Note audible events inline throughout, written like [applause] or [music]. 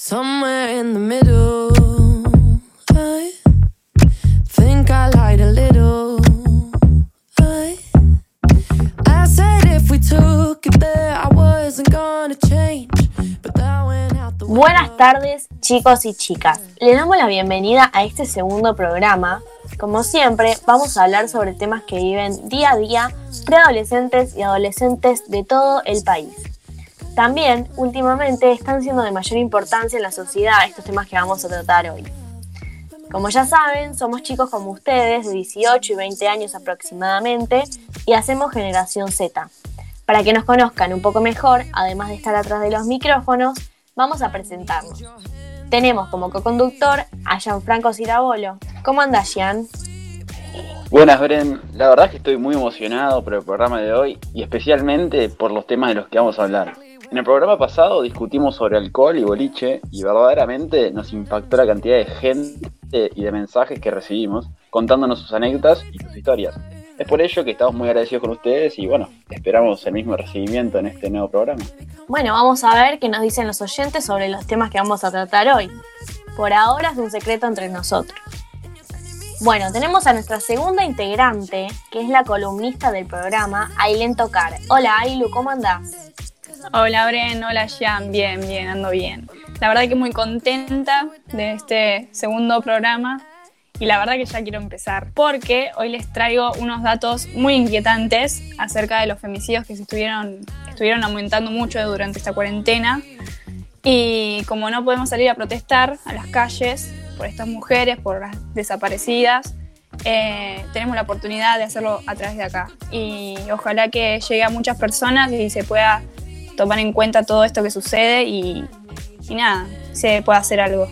Somewhere in the middle, I think I lied a little. I, I said if we took it there, I wasn't gonna change. But that went out the Buenas tardes, chicos y chicas. Le damos la bienvenida a este segundo programa. Como siempre, vamos a hablar sobre temas que viven día a día preadolescentes y adolescentes de todo el país. También, últimamente, están siendo de mayor importancia en la sociedad estos temas que vamos a tratar hoy. Como ya saben, somos chicos como ustedes, de 18 y 20 años aproximadamente, y hacemos Generación Z. Para que nos conozcan un poco mejor, además de estar atrás de los micrófonos, vamos a presentarnos. Tenemos como co-conductor a Gianfranco Cirabolo. ¿Cómo anda, Gian? Buenas, Bren. La verdad es que estoy muy emocionado por el programa de hoy y especialmente por los temas de los que vamos a hablar. En el programa pasado discutimos sobre alcohol y boliche y verdaderamente nos impactó la cantidad de gente y de mensajes que recibimos contándonos sus anécdotas y sus historias. Es por ello que estamos muy agradecidos con ustedes y bueno, esperamos el mismo recibimiento en este nuevo programa. Bueno, vamos a ver qué nos dicen los oyentes sobre los temas que vamos a tratar hoy. Por ahora es un secreto entre nosotros. Bueno, tenemos a nuestra segunda integrante, que es la columnista del programa, Ailen Tocar. Hola Ailu, ¿cómo andás? Hola Bren, hola Jan, bien, bien, ando bien. La verdad que muy contenta de este segundo programa y la verdad que ya quiero empezar porque hoy les traigo unos datos muy inquietantes acerca de los femicidios que se estuvieron, estuvieron aumentando mucho durante esta cuarentena. Y como no podemos salir a protestar a las calles por estas mujeres, por las desaparecidas, eh, tenemos la oportunidad de hacerlo a través de acá. Y ojalá que llegue a muchas personas y se pueda tomar en cuenta todo esto que sucede y, nada, se pueda hacer algo.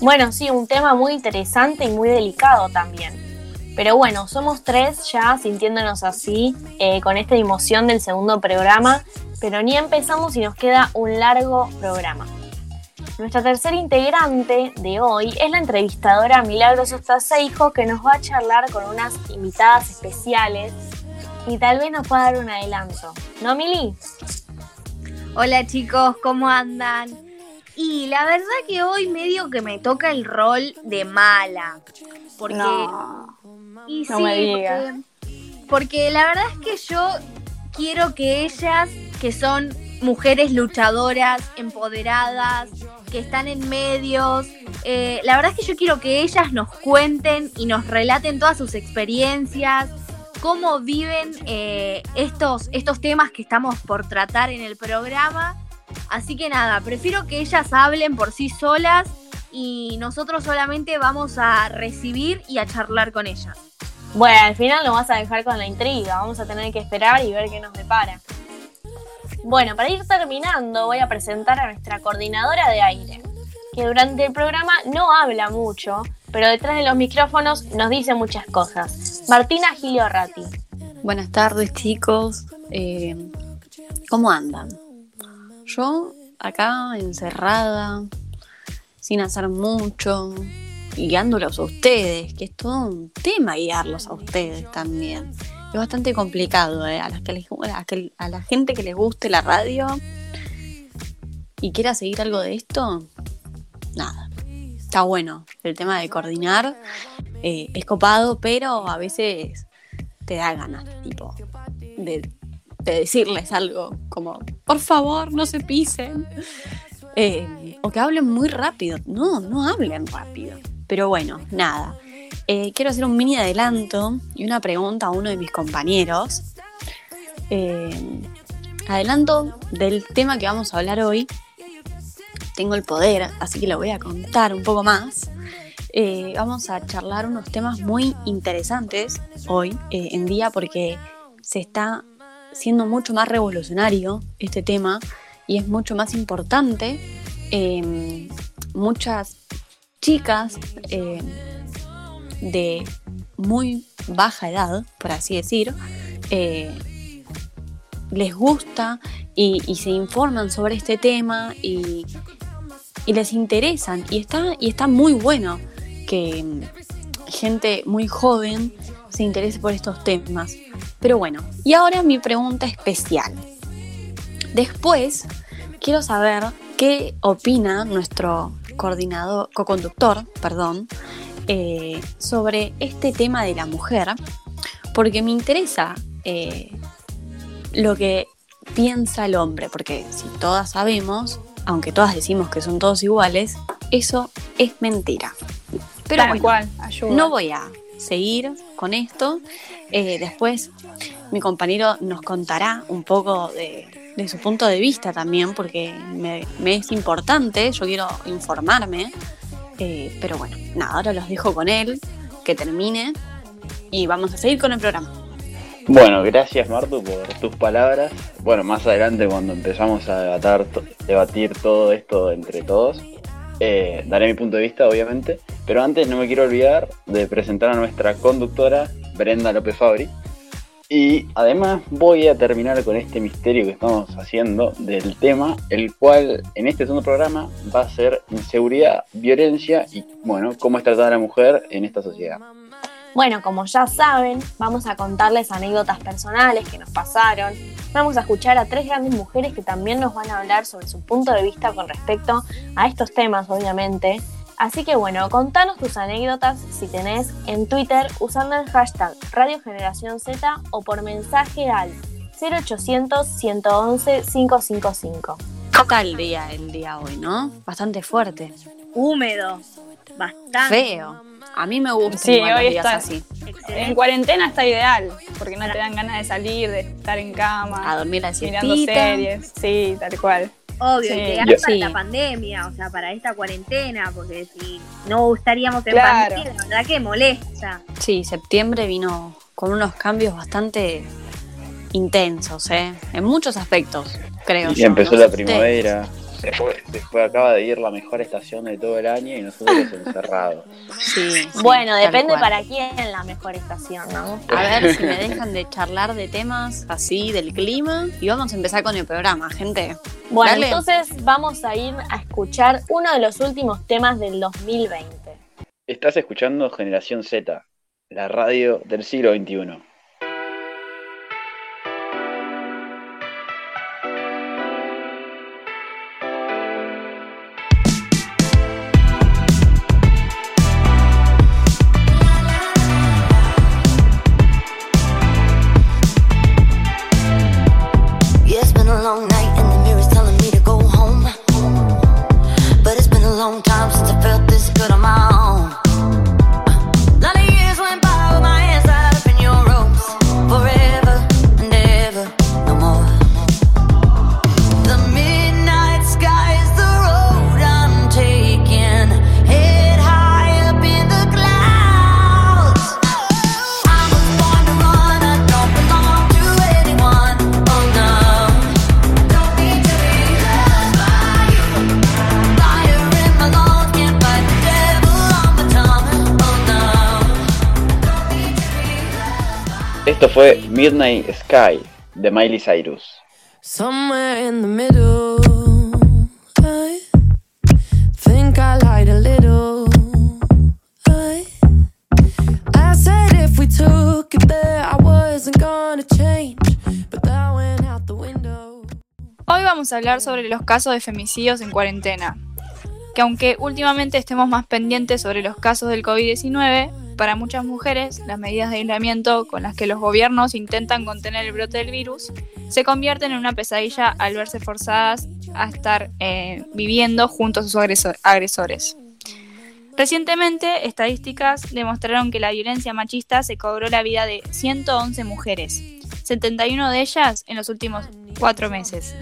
Bueno, sí, un tema muy interesante y muy delicado también. Pero bueno, somos tres ya sintiéndonos así, eh, con esta emoción del segundo programa, pero ni empezamos y nos queda un largo programa. Nuestra tercera integrante de hoy es la entrevistadora Milagros Ostaseijo, que nos va a charlar con unas invitadas especiales y tal vez nos pueda dar un adelanto. ¿No, Mili? Hola chicos, ¿cómo andan? Y la verdad que hoy medio que me toca el rol de mala. Porque. No, y no sí, me digas. Porque, porque la verdad es que yo quiero que ellas, que son mujeres luchadoras, empoderadas, que están en medios, eh, la verdad es que yo quiero que ellas nos cuenten y nos relaten todas sus experiencias, cómo viven eh, estos, estos temas que estamos por tratar en el programa. Así que nada, prefiero que ellas hablen por sí solas y nosotros solamente vamos a recibir y a charlar con ellas. Bueno, al final nos vas a dejar con la intriga, vamos a tener que esperar y ver qué nos depara. Bueno, para ir terminando voy a presentar a nuestra coordinadora de aire, que durante el programa no habla mucho, pero detrás de los micrófonos nos dice muchas cosas. Martina Gilio Ratti. Buenas tardes chicos, Eh, ¿cómo andan? Yo acá encerrada, sin hacer mucho, guiándolos a ustedes, que es todo un tema guiarlos a ustedes también. Es bastante complicado, ¿eh? a, las que les- a la gente que les guste la radio y quiera seguir algo de esto, nada. Está bueno el tema de coordinar, eh, es copado, pero a veces te da ganas, tipo, de, de decirles algo como, por favor, no se pisen. Eh, o que hablen muy rápido. No, no hablen rápido. Pero bueno, nada. Eh, quiero hacer un mini adelanto y una pregunta a uno de mis compañeros. Eh, adelanto del tema que vamos a hablar hoy. Tengo el poder, así que lo voy a contar un poco más. Eh, vamos a charlar unos temas muy interesantes hoy eh, en día porque se está siendo mucho más revolucionario este tema y es mucho más importante. Eh, muchas chicas eh, de muy baja edad, por así decir, eh, les gusta y, y se informan sobre este tema y, y les interesan y está, y está muy bueno que mm, gente muy joven se interese por estos temas. Pero bueno, y ahora mi pregunta especial. Después, quiero saber qué opina nuestro coordinador, co-conductor, perdón, eh, sobre este tema de la mujer, porque me interesa eh, lo que piensa el hombre, porque si todas sabemos, aunque todas decimos que son todos iguales, eso es mentira. Pero Tal bueno, cual, ayuda. no voy a seguir con esto. Eh, después mi compañero nos contará un poco de, de su punto de vista también, porque me, me es importante, yo quiero informarme. Eh, pero bueno, nada, ahora los dejo con él, que termine y vamos a seguir con el programa. Bueno, gracias Martu por tus palabras. Bueno, más adelante cuando empezamos a debatir todo esto entre todos, eh, daré mi punto de vista, obviamente. Pero antes no me quiero olvidar de presentar a nuestra conductora, Brenda López Fabri. Y además voy a terminar con este misterio que estamos haciendo del tema, el cual en este segundo programa va a ser inseguridad, violencia y, bueno, cómo es tratada la mujer en esta sociedad. Bueno, como ya saben, vamos a contarles anécdotas personales que nos pasaron. Vamos a escuchar a tres grandes mujeres que también nos van a hablar sobre su punto de vista con respecto a estos temas, obviamente. Así que bueno, contanos tus anécdotas si tenés en Twitter usando el hashtag Radio Generación Z o por mensaje al 0800 111 555. ¿Qué tal el día, el día hoy, no? Bastante fuerte, Húmedo. Bastante. feo. A mí me gusta Sí, igual los hoy días está- así. En cuarentena está ideal, porque no te dan ganas de salir, de estar en A cama, dormir la mirando series. Sí, tal cual. Obvio, Sí. ideal Yo- para Sí. la pandemia, o sea, para esta cuarentena, porque si no estaríamos en Claro. pandemia, la verdad que molesta. Sí, septiembre vino con unos cambios bastante intensos, ¿eh? En muchos aspectos, creo Y yo. empezó no la sé ustedes. Se fue, se fue, acaba de ir la mejor estación de todo el año y nosotros [laughs] encerrados. Sí, sí, bueno, depende cual. para quién la mejor estación, ¿no? A ver si me dejan de charlar de temas así del clima y vamos a empezar con el programa, gente. Bueno, Dale. entonces vamos a ir a escuchar uno de los últimos temas del 2020. Estás escuchando Generación Z, la radio del siglo XXI. Midnight Sky de Miley Cyrus. Somewhere in the middle, I think I lied a little. I, I said if we took it there, I wasn't gonna change, but that went out the window. Hoy vamos a hablar sobre los casos de femicidios en cuarentena. Que aunque últimamente estemos más pendientes sobre los casos del COVID-19, para muchas mujeres las medidas de aislamiento con las que los gobiernos intentan contener el brote del virus se convierten en una pesadilla al verse forzadas a estar eh, viviendo junto a sus agreso- agresores. Recientemente, estadísticas demostraron que la violencia machista se cobró la vida de 111 mujeres, 71 de ellas en los últimos cuatro meses.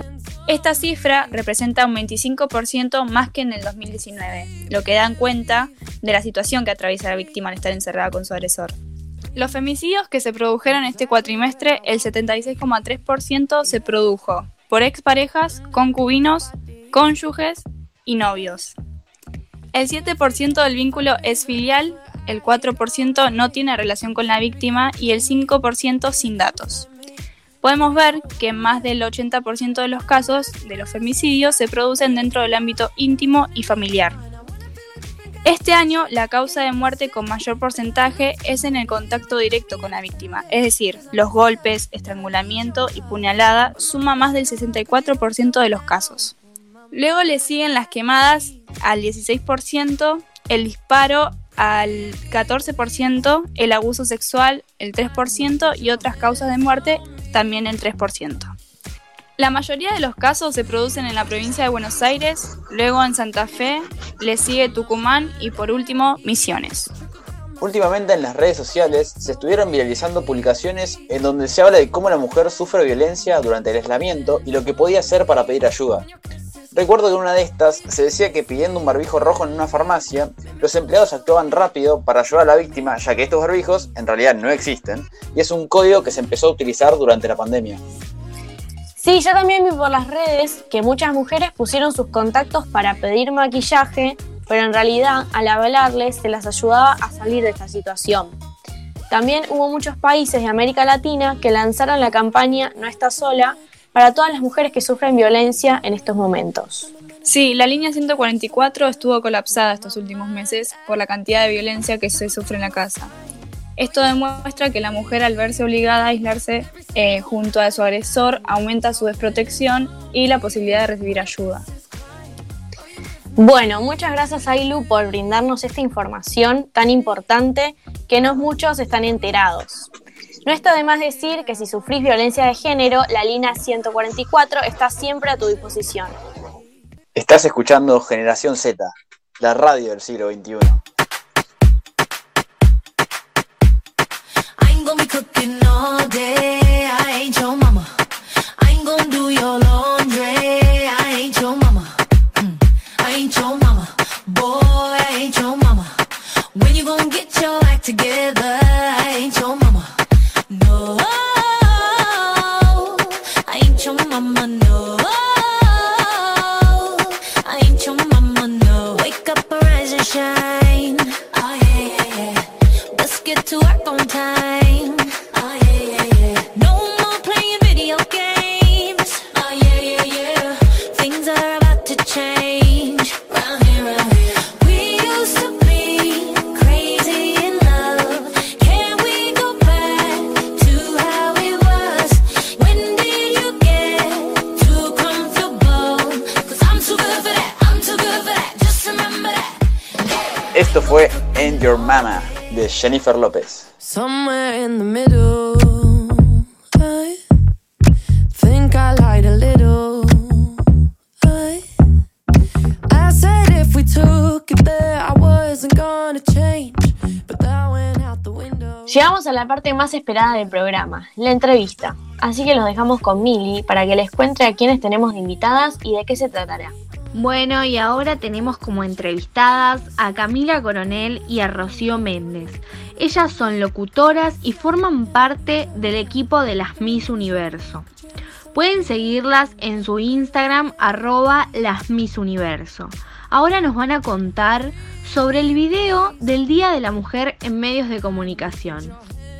Esta cifra representa un 25% más que en el 2019, lo que dan cuenta de la situación que atraviesa la víctima al estar encerrada con su agresor. Los femicidios que se produjeron este cuatrimestre, el 76,3% se produjo por exparejas, concubinos, cónyuges y novios. El 7% del vínculo es filial, el 4% no tiene relación con la víctima y el 5% sin datos. Podemos ver que más del 80% de los casos de los femicidios se producen dentro del ámbito íntimo y familiar. Este año, la causa de muerte con mayor porcentaje es en el contacto directo con la víctima, es decir, los golpes, estrangulamiento y puñalada suma más del 64% de los casos. Luego le siguen las quemadas al 16%, el disparo al 14%, el abuso sexual el 3% y otras causas de muerte también el 3%. La mayoría de los casos se producen en la provincia de Buenos Aires, luego en Santa Fe, le sigue Tucumán y por último Misiones. Últimamente en las redes sociales se estuvieron viralizando publicaciones en donde se habla de cómo la mujer sufre violencia durante el aislamiento y lo que podía hacer para pedir ayuda. Recuerdo que en una de estas se decía que pidiendo un barbijo rojo en una farmacia, los empleados actuaban rápido para ayudar a la víctima, ya que estos barbijos en realidad no existen, y es un código que se empezó a utilizar durante la pandemia. Sí, yo también vi por las redes que muchas mujeres pusieron sus contactos para pedir maquillaje, pero en realidad al hablarles se las ayudaba a salir de esta situación. También hubo muchos países de América Latina que lanzaron la campaña No está sola para todas las mujeres que sufren violencia en estos momentos. Sí, la línea 144 estuvo colapsada estos últimos meses por la cantidad de violencia que se sufre en la casa. Esto demuestra que la mujer al verse obligada a aislarse eh, junto a su agresor aumenta su desprotección y la posibilidad de recibir ayuda. Bueno, muchas gracias Ailu por brindarnos esta información tan importante que no muchos están enterados. No está de más decir que si sufrís violencia de género, la línea 144 está siempre a tu disposición. Estás escuchando Generación Z, la radio del siglo XXI. I ain't gonna be cooking all day. De Jennifer López. Somewhere in the middle, I think I lied a little. I, I said if we took it there, I wasn't gonna change, but that went out the window. Llegamos a la parte más esperada del programa, la entrevista. Así que los dejamos con Mili para que les cuente a quiénes tenemos de invitadas y de qué se tratará. Bueno, y ahora tenemos como entrevistadas a Camila Coronel y a Rocío Méndez. Ellas son locutoras y forman parte del equipo de las Miss Universo. Pueden seguirlas en su Instagram arroba las Miss Universo. Ahora nos van a contar sobre el video del Día de la Mujer en medios de comunicación.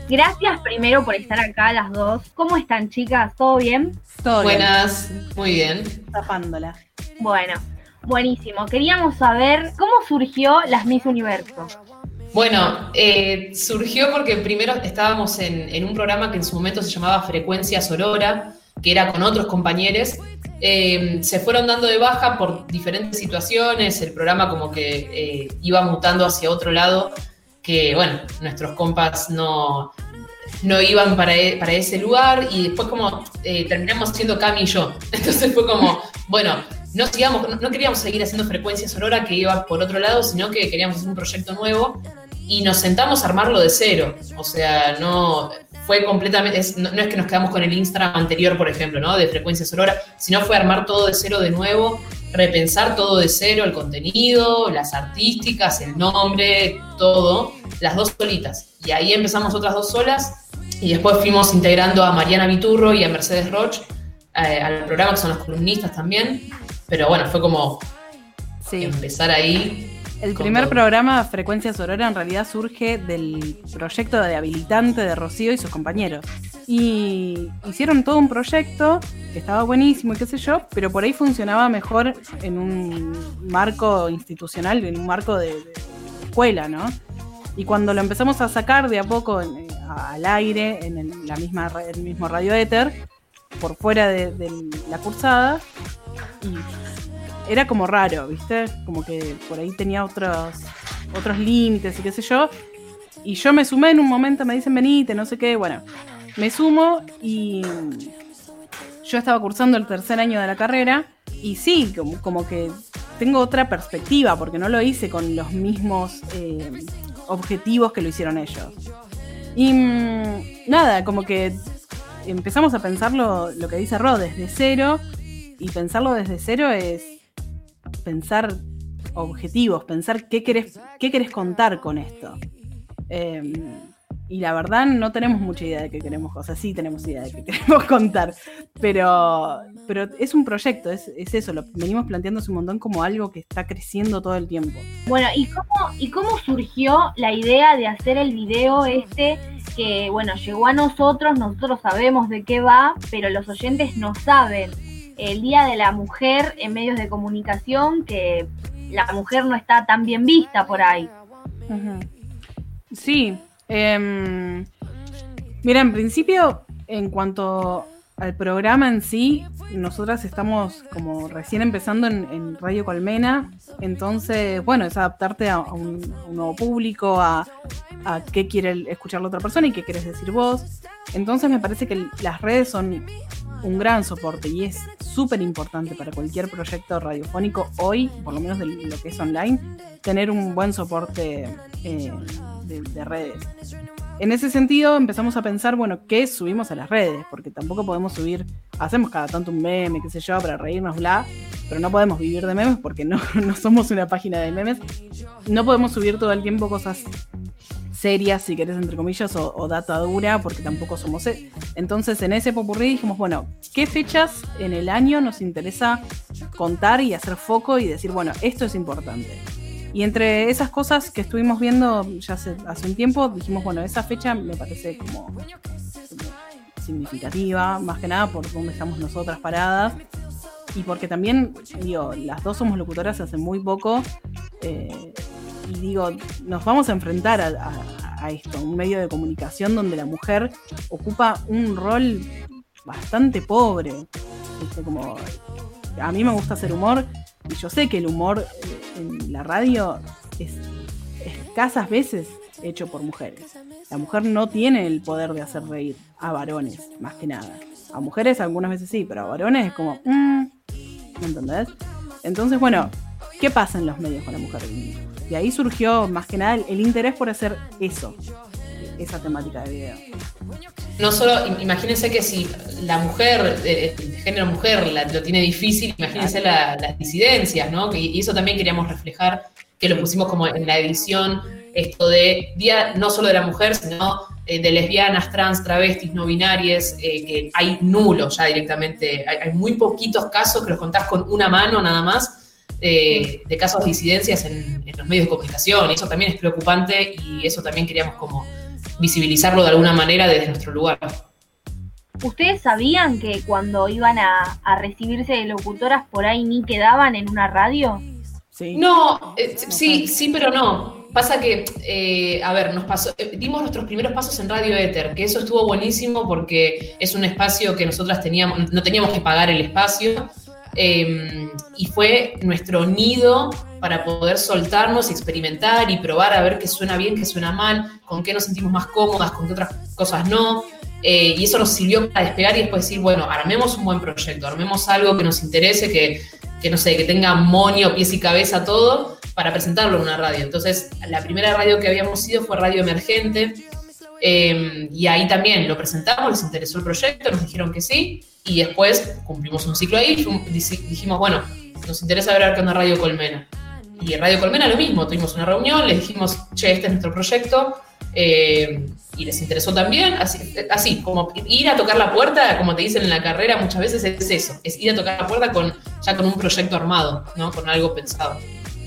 Gracias primero por estar acá las dos. ¿Cómo están chicas? ¿Todo bien? Todo bien, Buenas, muy bien. tapándola. Bueno, buenísimo. Queríamos saber cómo surgió las Miss Universo. Bueno, eh, surgió porque primero estábamos en, en un programa que en su momento se llamaba Frecuencia Sorora, que era con otros compañeros. Eh, se fueron dando de baja por diferentes situaciones, el programa como que eh, iba mutando hacia otro lado, que bueno, nuestros compas no, no iban para, e- para ese lugar y después como eh, terminamos siendo Cami y yo. [laughs] Entonces fue como, bueno, no, sigamos, no, queríamos seguir haciendo frecuencia sonora que iba por otro lado, sino que queríamos hacer un proyecto nuevo y nos sentamos a armarlo de cero. O sea, no fue completamente, no es que nos quedamos con el Instagram anterior, por ejemplo, ¿no? De frecuencia sonora, sino fue armar todo de cero de nuevo, repensar todo de cero, el contenido, las artísticas, el nombre, todo, las dos solitas. Y ahí empezamos otras dos solas y después fuimos integrando a Mariana Viturro y a Mercedes Roch eh, al programa, que son las columnistas también. Pero bueno, fue como Sí. empezar ahí. El primer todo. programa, Frecuencia Sorora, en realidad surge del proyecto de habilitante de Rocío y sus compañeros. Y hicieron todo un proyecto que estaba buenísimo y qué sé yo, pero por ahí funcionaba mejor en un marco institucional, en un marco de, de escuela, ¿no? Y cuando lo empezamos a sacar de a poco en- eh, al aire, en el, la misma, el mismo radio éter, por fuera de, de la cursada, y era como raro, ¿viste? Como que por ahí tenía otros, otros límites y qué sé yo. Y yo me sumé en un momento, me dicen venite, no sé qué, bueno, me sumo y yo estaba cursando el tercer año de la carrera y sí, como, como que tengo otra perspectiva, porque no lo hice con los mismos eh, objetivos que lo hicieron ellos. Y mm, nada, como que empezamos a pensarlo, lo que dice Rod, desde cero, y pensarlo desde cero es pensar objetivos, pensar qué querés, qué querés contar con esto. Eh, y la verdad no tenemos mucha idea de qué queremos, o sea, sí tenemos idea de qué [laughs] queremos contar, pero, pero es un proyecto, es, es eso, lo venimos planteándose un montón como algo que está creciendo todo el tiempo. Bueno, ¿y cómo, ¿y cómo surgió la idea de hacer el video este que, bueno, llegó a nosotros, nosotros sabemos de qué va, pero los oyentes no saben? El Día de la Mujer en medios de comunicación, que la mujer no está tan bien vista por ahí. Sí. em, mira, en principio, en cuanto al programa en sí, nosotras estamos como recién empezando en, Radio Colmena, entonces, bueno, es adaptarte a, a un, a un nuevo público, a, a qué quiere escuchar la otra persona y qué quieres decir vos. Entonces me parece que las redes son un gran soporte y es súper importante para cualquier proyecto radiofónico hoy, por lo menos de lo que es online, tener un buen soporte eh, de, de redes. En ese sentido empezamos a pensar, bueno, ¿qué subimos a las redes? Porque tampoco podemos subir, hacemos cada tanto un meme, qué sé yo, para reírnos, bla, pero no podemos vivir de memes porque no, [laughs] no somos una página de memes. No podemos subir todo el tiempo cosas serias, si querés, entre comillas, o, data dura, porque tampoco somos... e- Entonces, en ese popurrí dijimos, bueno, ¿qué fechas en el año nos interesa contar y hacer foco y decir, bueno, esto es importante? Y entre esas cosas que estuvimos viendo ya hace, un tiempo, dijimos, bueno, esa fecha me parece como, como significativa, más que nada por dónde estamos nosotras paradas. Y porque también, digo, las dos somos locutoras hace muy poco. eh, y digo, nos vamos a enfrentar a, a- a esto, un medio de comunicación donde la mujer ocupa un rol bastante pobre. Como, a mí me gusta hacer humor y yo sé que el humor en la radio es escasas veces hecho por mujeres. La mujer no tiene el poder de hacer reír a varones, más que nada. A mujeres algunas veces sí, pero a varones es como, mm, ¿me entendés? Entonces, bueno, ¿qué pasa en los medios con la mujer? Y, ahí surgió más que nada el, el interés por hacer eso, esa temática de video. No solo, im- imagínense que si la mujer, eh, de género mujer, la- lo tiene difícil, imagínense la- las disidencias, ¿no? Que- y eso también queríamos reflejar, que lo pusimos como en la edición, esto de día no solo de la mujer, sino eh, de lesbianas, trans, travestis, no binarias, eh, que hay nulo ya directamente. Hay, hay muy poquitos casos que los contás con una mano nada más. Eh, de casos de disidencias en, en los medios de comunicación, y eso también es preocupante y eso también queríamos como visibilizarlo de alguna manera desde nuestro lugar. ¿Ustedes sabían que cuando iban a, a recibirse de locutoras por ahí ni quedaban en una radio? Sí. No, eh, sí, sí, pero no. Pasa que, eh, a ver, nos pasó, eh, dimos nuestros primeros pasos en Radio Éter, que eso estuvo buenísimo porque es un espacio que nosotras teníamos, no teníamos que pagar el espacio, eh, y fue nuestro nido para poder soltarnos, experimentar y probar a ver qué suena bien, qué suena mal, con qué nos sentimos más cómodas, con qué otras cosas no. Eh, y eso nos sirvió para despegar y después decir, bueno, armemos un buen proyecto, armemos algo que nos interese, que, que no sé, que tenga monio, pies y cabeza todo, para presentarlo en una radio. Entonces, la primera radio que habíamos ido fue Radio Emergente, eh, y ahí también lo presentamos, les interesó el proyecto, nos dijeron que sí, y después cumplimos un ciclo ahí, dijimos, bueno, nos interesa ver qué onda Radio Colmena. Y en Radio Colmena lo mismo, tuvimos una reunión, les dijimos, che, este es nuestro proyecto, eh, y les interesó también, así, así, como ir a tocar la puerta, como te dicen en la carrera, muchas veces es eso, es ir a tocar la puerta con, ya con un proyecto armado, ¿no? Con algo pensado.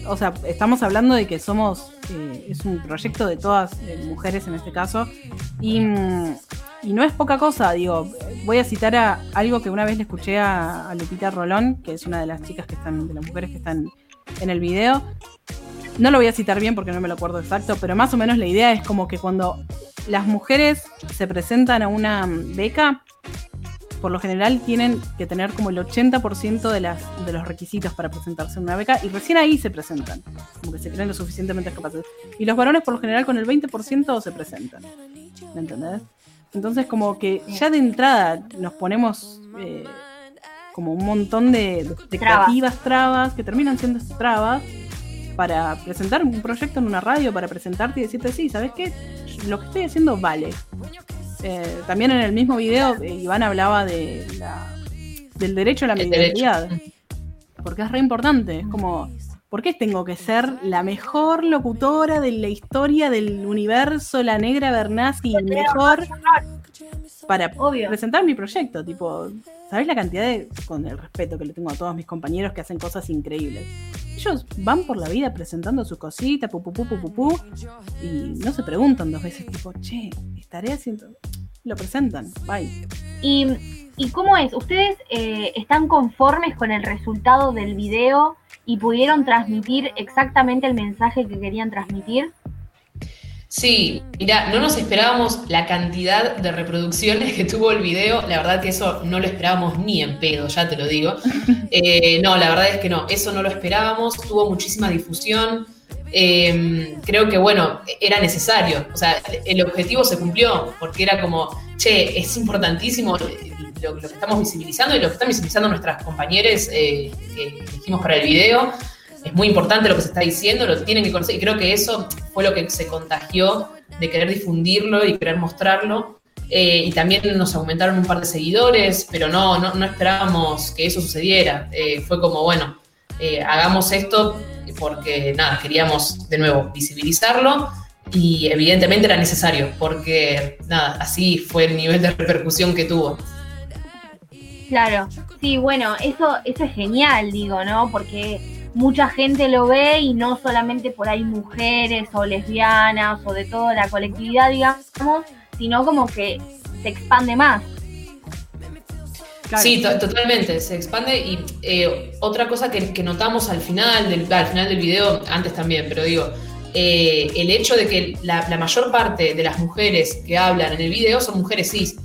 O sea, estamos hablando de que somos, eh, es un proyecto de todas mujeres en este caso, y, mm, y no es poca cosa, digo, voy a citar algo que una vez le escuché a, a Lupita Rolón, que es una de las chicas que están, de las mujeres que están en el video. No lo voy a citar bien porque no me lo acuerdo exacto, pero más o menos la idea es como que cuando las mujeres se presentan a una mm, beca, por lo general tienen que tener como el 80% de, las, de los requisitos para presentarse en una beca y recién ahí se presentan, como que se creen lo suficientemente capaces. Y los varones por lo general con el 20% se presentan. ¿Me entendés? Entonces como que ya de entrada nos ponemos eh, como un montón de, de expectativas, trabas, que terminan siendo trabas para presentar un proyecto en una radio, para presentarte y decirte, sí, ¿sabes qué? Lo que estoy haciendo vale. Eh, también en el mismo video eh, Iván hablaba de la- del derecho a la mediocridad. Porque es re importante. Es como, ¿por qué tengo que ser la mejor locutora de la historia del universo, la negra Bernasi, mejor para Obvio. presentar mi proyecto? Tipo, ¿sabes la cantidad de, con el respeto que le tengo a todos mis compañeros que hacen cosas increíbles? Ellos van por la vida presentando pu, pu, pu, pu, pu, y no se preguntan dos veces, tipo, che, estaré haciendo. Lo presentan, bye. ¿Y, y cómo es? ¿Ustedes eh, están conformes con el resultado del video y pudieron transmitir exactamente el mensaje que querían transmitir? Sí, mira, no nos esperábamos la cantidad de reproducciones que tuvo el video. La verdad que eso no lo esperábamos ni en pedo, ya te lo digo. [laughs] Eh, no, la verdad es que no, eso no lo esperábamos. Tuvo muchísima difusión. Eh, creo que, bueno, era necesario. O sea, el objetivo se cumplió, porque era como, che, es importantísimo lo, lo que estamos visibilizando y lo que están visibilizando nuestras compañeras eh, que elegimos para el video. Es muy importante lo que se está diciendo, lo tienen que conocer. Y creo que eso fue lo que se contagió de querer difundirlo y querer mostrarlo. Eh, y también nos aumentaron un par de seguidores, pero no, no, no esperábamos que eso sucediera. Eh, fue como, bueno, eh, hagamos esto porque, nada, queríamos de nuevo visibilizarlo y evidentemente era necesario porque, nada, así fue el nivel de repercusión que tuvo. Claro, sí, bueno, eso, eso es genial, digo, ¿no? Porque mucha gente lo ve y no solamente por ahí mujeres o lesbianas o de toda la colectividad, digamos, sino como que se expande más. Claro. Sí, to- totalmente, se expande y eh, otra cosa que, que notamos al final, del, al final del video, antes también, pero digo, eh, el hecho de que la, la mayor parte de las mujeres que hablan en el video son mujeres cis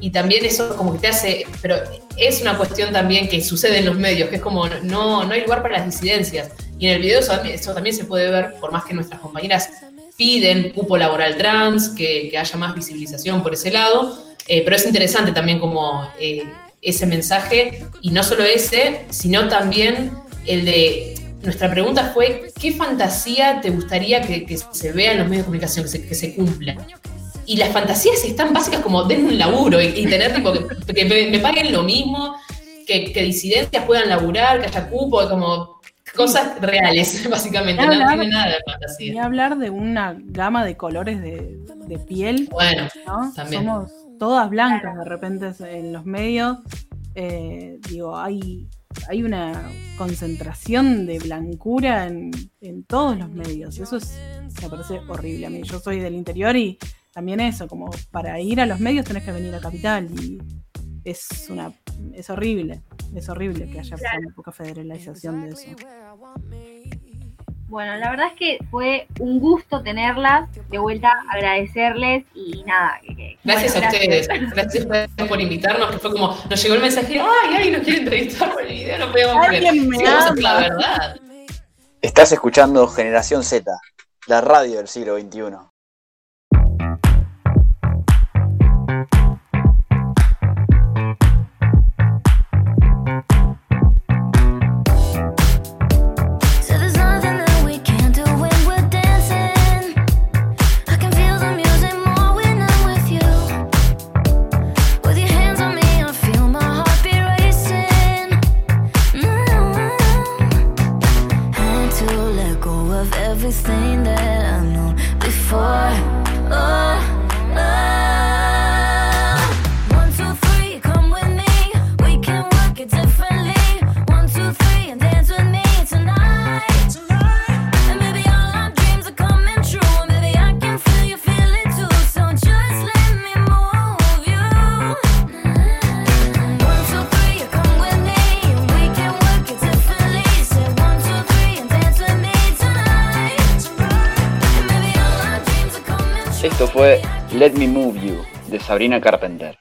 y también eso como que te hace, pero es una cuestión también que sucede en los medios, que es como no, no hay lugar para las disidencias y en el video eso, también- se puede ver, por más que nuestras compañeras piden cupo laboral trans, que, haya más visibilización por ese lado, eh, pero es interesante también como eh, ese mensaje, y no solo ese, sino también el de, nuestra pregunta fue, ¿qué fantasía te gustaría que, se vea en los medios de comunicación, que se cumpla? Y las fantasías están básicas como den un laburo y, y tener tipo que, que me, me paguen lo mismo, que, que disidencias puedan laburar, que haya cupo, como cosas reales, [laughs] básicamente, Ni no hablar- tiene nada de fantasía. hablar de una gama de colores de, de piel, Bueno, ¿no? También. Somos todas blancas de repente en los medios. Eh, digo, hay, hay una concentración de blancura en, en todos los medios. Y eso es, me parece horrible a mí. Yo soy del interior y también eso, como para ir a los medios tenés que venir a Capital. Y es una es horrible. Es horrible que haya tan poca federalización de eso. Bueno, la verdad es que fue un gusto tenerlas, de vuelta agradecerles y nada. que- que- Gracias bueno, a ustedes, gracias a ustedes por invitarnos, que fue como, nos llegó el mensaje, ay, ay, nos quiere entrevistar por el video, no podíamos creer. La verdad. Estás escuchando Generación Z, la radio del siglo XXI. Sabrina Carpenter.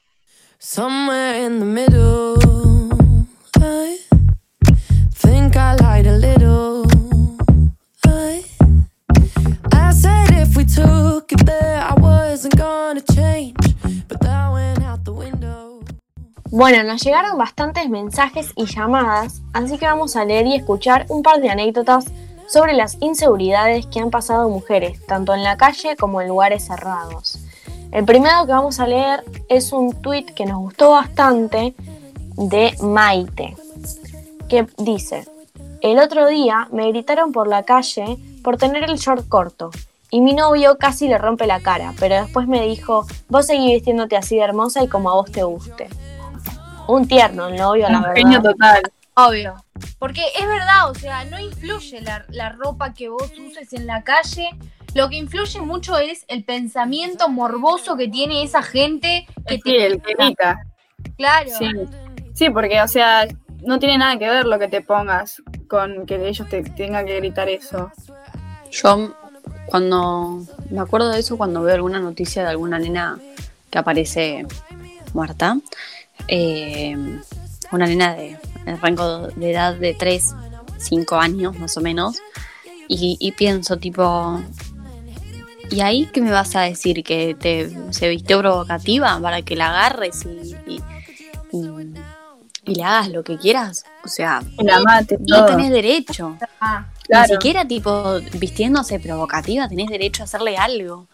somewhere in the middle. I think I lied a little. I, I said if we took it there, I wasn't gonna change, but that went out the window. Bueno, nos llegaron bastantes mensajes y llamadas, así que vamos a leer y escuchar un par de anécdotas sobre las inseguridades que han pasado mujeres, tanto en la calle como en lugares cerrados. El primero que vamos a leer es un tweet que nos gustó bastante de Maite, que dice, el otro día me gritaron por la calle por tener el short corto y mi novio casi le rompe la cara, pero después me dijo, vos seguís vistiéndote así de hermosa y como a vos te guste. Un tierno el novio, la Un verdad. genio total. Obvio. Porque es verdad, o sea, no influye la, la ropa que vos uses en la calle. Lo que influye mucho es el pensamiento morboso que tiene esa gente que Sí, el que grita. Claro. Sí. sí, porque, o sea, no tiene nada que ver lo que te pongas con que ellos te tengan que gritar eso. Yo cuando me acuerdo de eso cuando veo alguna noticia de alguna nena que aparece muerta, eh, una nena de el rango de edad de 3, 5 años más o menos, y, y pienso tipo, ¿y ahí qué me vas a decir? ¿Que te, se vistió provocativa para que la agarres y, y- y- y le hagas lo que quieras? O sea, la mate, no tenés derecho. Ah, Claro. Ni siquiera tipo vistiéndose provocativa tenés derecho a hacerle algo.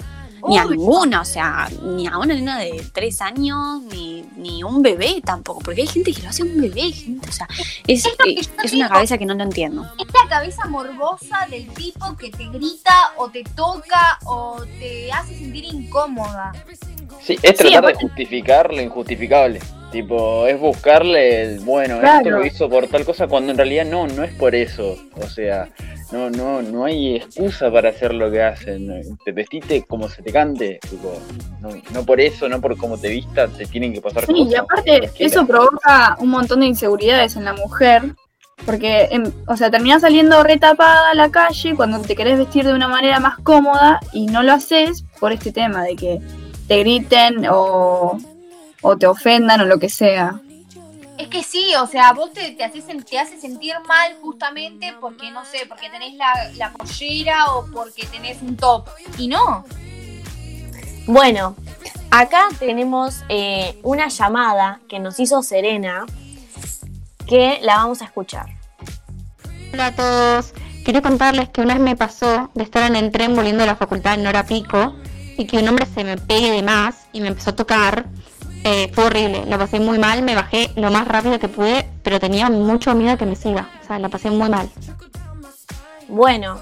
Ni a ninguna, o sea, ni a una nena de tres años, ni, ni un bebé tampoco, porque hay gente que lo hace a un bebé, gente, o sea, es, Es es una cabeza que no lo entiendo. es la cabeza morbosa del tipo que te grita o te toca o te hace sentir incómoda. Sí, es Sí, tratar de justificar lo injustificable. Tipo, es buscarle el, bueno, esto lo hizo por tal cosa, cuando en realidad no, no es por eso. O sea, no, no, no hay excusa para hacer lo que hacen. Te vestiste como se te cante, tipo, no, no por eso, no por cómo te vistas, te tienen que pasar Sí, cosas. y aparte eso provoca un montón de inseguridades en la mujer, porque, em, o sea, terminás saliendo retapada a la calle cuando te querés vestir de una manera más cómoda y no lo haces por este tema de que te griten o, o te ofendan o lo que sea. Es que sí, o sea, vos te, te, haces, te hace sentir mal justamente porque, no sé, porque tenés la, la pollera o porque tenés un top. Y no. Bueno, acá tenemos eh, una llamada que nos hizo Serena, que la vamos a escuchar. Hola a todos. Quería contarles que una vez me pasó de estar en el tren volviendo a la facultad en hora pico y que un hombre se me pegue de más y me empezó a tocar. Eh, fue horrible, la pasé muy mal, me bajé lo más rápido que pude, pero tenía mucho miedo que me siga. O sea, la pasé muy mal. Bueno,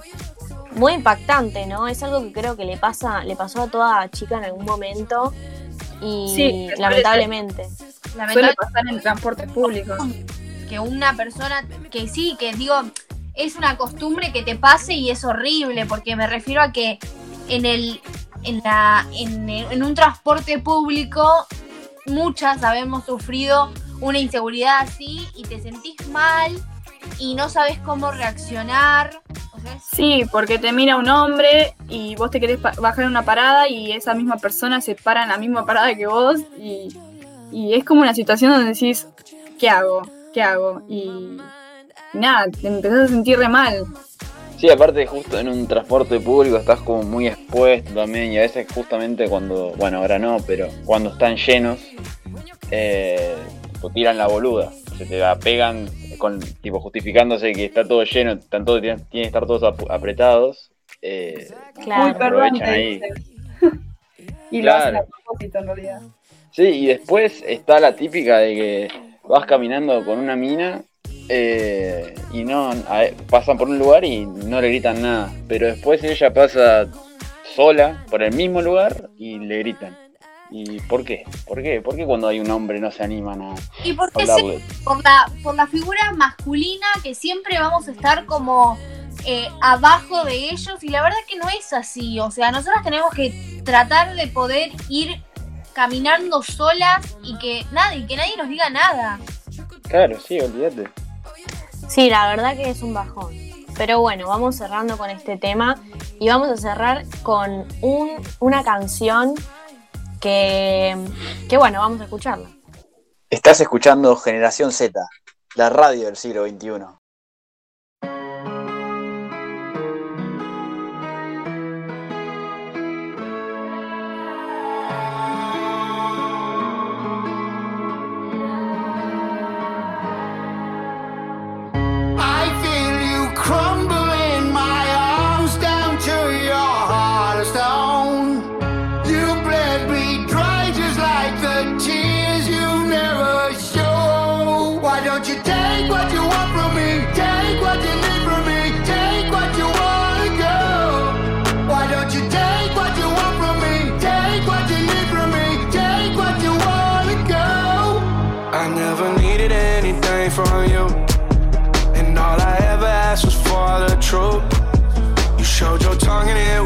muy impactante, ¿no? Es algo que creo que le pasa, le pasó a toda chica en algún momento y Sí, me lamentablemente. Suele Lamentablemente pasar en transporte público. que una persona que sí, que digo, es una costumbre que te pase y es horrible, porque me refiero a que en el en la en, en un transporte público muchas habemos sufrido una inseguridad así y te sentís mal y no sabes cómo reaccionar. Sí, porque te mira un hombre y vos te querés bajar una parada y esa misma persona se para en la misma parada que vos y, es como una situación donde decís, ¿qué hago? ¿Qué hago? Y nada, te empezás a sentir mal. Sí, aparte justo en un transporte público estás como muy expuesto también y a veces justamente cuando, bueno ahora no, pero cuando están llenos, eh, tipo, tiran la boluda, se te la pegan con tipo justificándose que está todo lleno, están todos, tienen, tienen que estar todos ap- apretados. eh, Claro. Uy, perdón, ahí. [laughs] y lo hacen a propósito en realidad. Sí, y después está la típica de que vas caminando con una mina eh, y no a pasan por un lugar y no le gritan nada, pero después ella pasa sola por el mismo lugar y le gritan. ¿Y por qué? ¿Por qué? ¿Por qué cuando hay un hombre no se animan a y sí, hablarle? por la, por la figura masculina que siempre vamos a estar como eh, abajo de ellos y la verdad que no es así, o sea, nosotras tenemos que tratar de poder ir caminando solas y que nadie, que nadie nos diga nada. Claro, sí, olvídate. Sí, la verdad que es un bajón. Pero bueno, vamos cerrando con este tema y vamos a cerrar con un, una canción que, que, bueno, vamos a escucharla. Estás escuchando Generación Z, la radio del siglo XXI.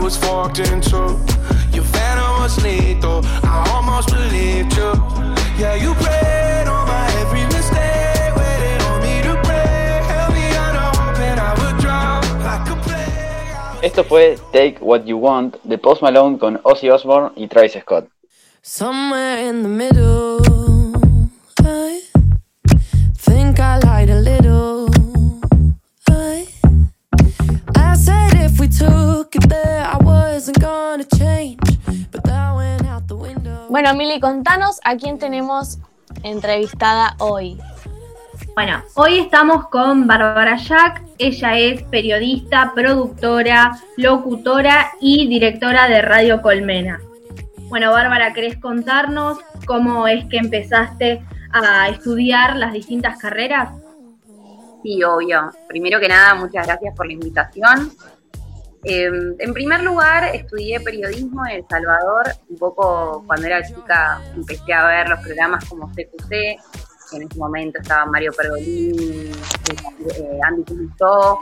Was forked in two. Your venom was lethal. I almost believed you. Yeah, you prayed on my every mistake. Waited on me to break. Held me under hope and I would drown like a plague. Esto fue Take What You Want de Post Malone con Ozzy Osbourne y Travis Scott. Somewhere in the middle, Bueno, Mili, contanos a quién tenemos entrevistada hoy. Bueno, hoy estamos con Bárbara Jack. Ella es periodista, productora, locutora y directora de Radio Colmena. Bueno, Bárbara, ¿querés contarnos cómo es que empezaste a estudiar las distintas carreras? Sí, obvio. Primero que nada, muchas gracias por la invitación. Eh, en primer lugar, estudié periodismo en El Salvador. Un poco cuando era chica empecé a ver los programas como CQC. En ese momento estaba Mario Pergolini, eh, Andy Pulitó.